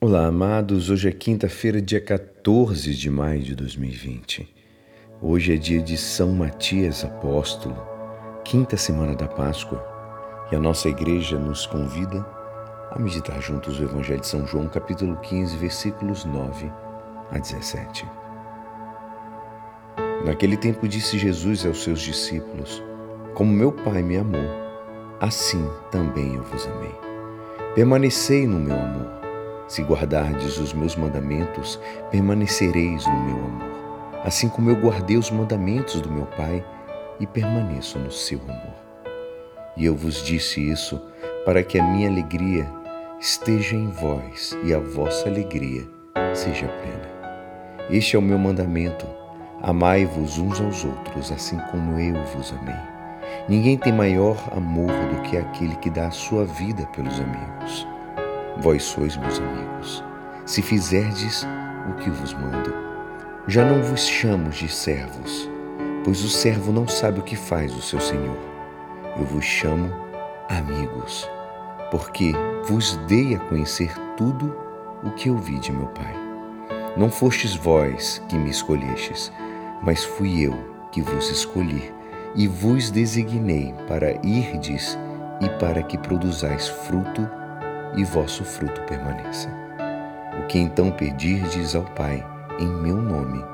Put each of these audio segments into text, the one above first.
Olá, amados. Hoje é quinta-feira, dia 14 de maio de 2020. Hoje é dia de São Matias Apóstolo, quinta semana da Páscoa, e a nossa igreja nos convida a meditar juntos o Evangelho de São João, capítulo 15, versículos 9 a 17. Naquele tempo disse Jesus aos seus discípulos: Como meu Pai me amou, assim também eu vos amei. Permanecei no meu amor. Se guardardes os meus mandamentos, permanecereis no meu amor, assim como eu guardei os mandamentos do meu Pai e permaneço no seu amor. E eu vos disse isso para que a minha alegria esteja em vós e a vossa alegria seja plena. Este é o meu mandamento: amai-vos uns aos outros, assim como eu vos amei. Ninguém tem maior amor do que aquele que dá a sua vida pelos amigos. Vós sois meus amigos, se fizerdes o que vos mando. Já não vos chamo de servos, pois o servo não sabe o que faz o seu senhor. Eu vos chamo amigos, porque vos dei a conhecer tudo o que ouvi de meu Pai. Não fostes vós que me escolhestes, mas fui eu que vos escolhi e vos designei para irdes e para que produzais fruto e vosso fruto permaneça. O que então pedirdes ao Pai em meu nome,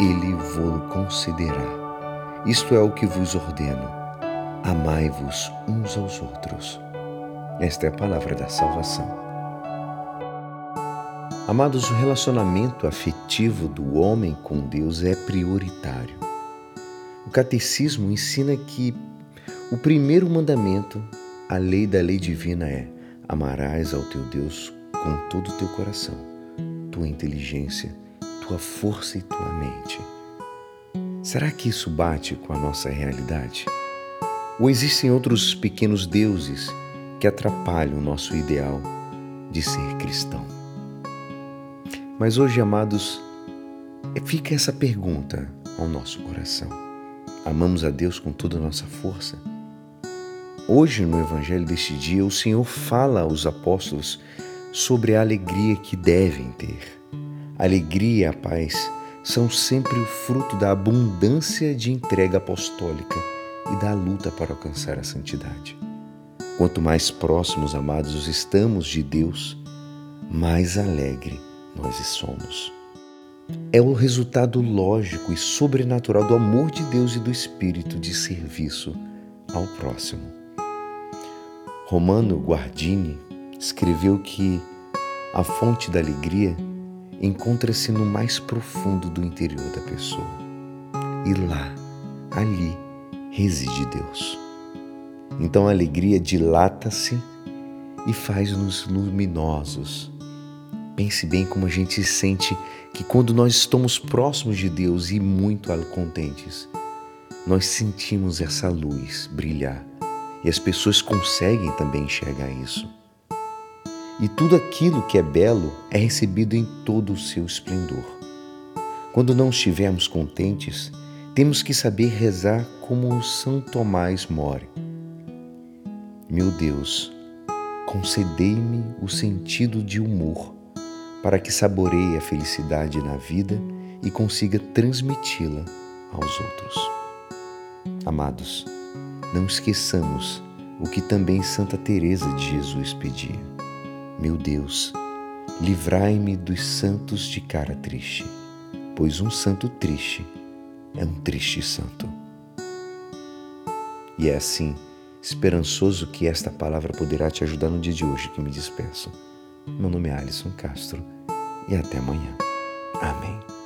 ele vô-lo concederá. Isto é o que vos ordeno: amai-vos uns aos outros. Esta é a palavra da salvação. Amados, o relacionamento afetivo do homem com Deus é prioritário. O catecismo ensina que o primeiro mandamento, a lei da lei divina, é Amarás ao teu Deus com todo o teu coração, tua inteligência, tua força e tua mente. Será que isso bate com a nossa realidade? Ou existem outros pequenos deuses que atrapalham o nosso ideal de ser cristão? Mas hoje, amados, fica essa pergunta ao nosso coração. Amamos a Deus com toda a nossa força? Hoje, no Evangelho deste dia, o Senhor fala aos apóstolos sobre a alegria que devem ter. Alegria e a paz são sempre o fruto da abundância de entrega apostólica e da luta para alcançar a santidade. Quanto mais próximos, amados, estamos de Deus, mais alegre nós somos. É o resultado lógico e sobrenatural do amor de Deus e do Espírito de serviço ao próximo. Romano Guardini escreveu que a fonte da alegria encontra-se no mais profundo do interior da pessoa. E lá, ali, reside Deus. Então a alegria dilata-se e faz-nos luminosos. Pense bem como a gente sente que quando nós estamos próximos de Deus e muito contentes, nós sentimos essa luz brilhar e as pessoas conseguem também enxergar isso. E tudo aquilo que é belo é recebido em todo o seu esplendor. Quando não estivermos contentes, temos que saber rezar como São Tomás More. Meu Deus, concedei-me o sentido de humor para que saboreie a felicidade na vida e consiga transmiti-la aos outros. Amados, não esqueçamos o que também Santa Teresa de Jesus pedia. Meu Deus, livrai-me dos santos de cara triste, pois um santo triste é um triste santo. E é assim, esperançoso que esta palavra poderá te ajudar no dia de hoje que me despeço. Meu nome é Alisson Castro e até amanhã. Amém.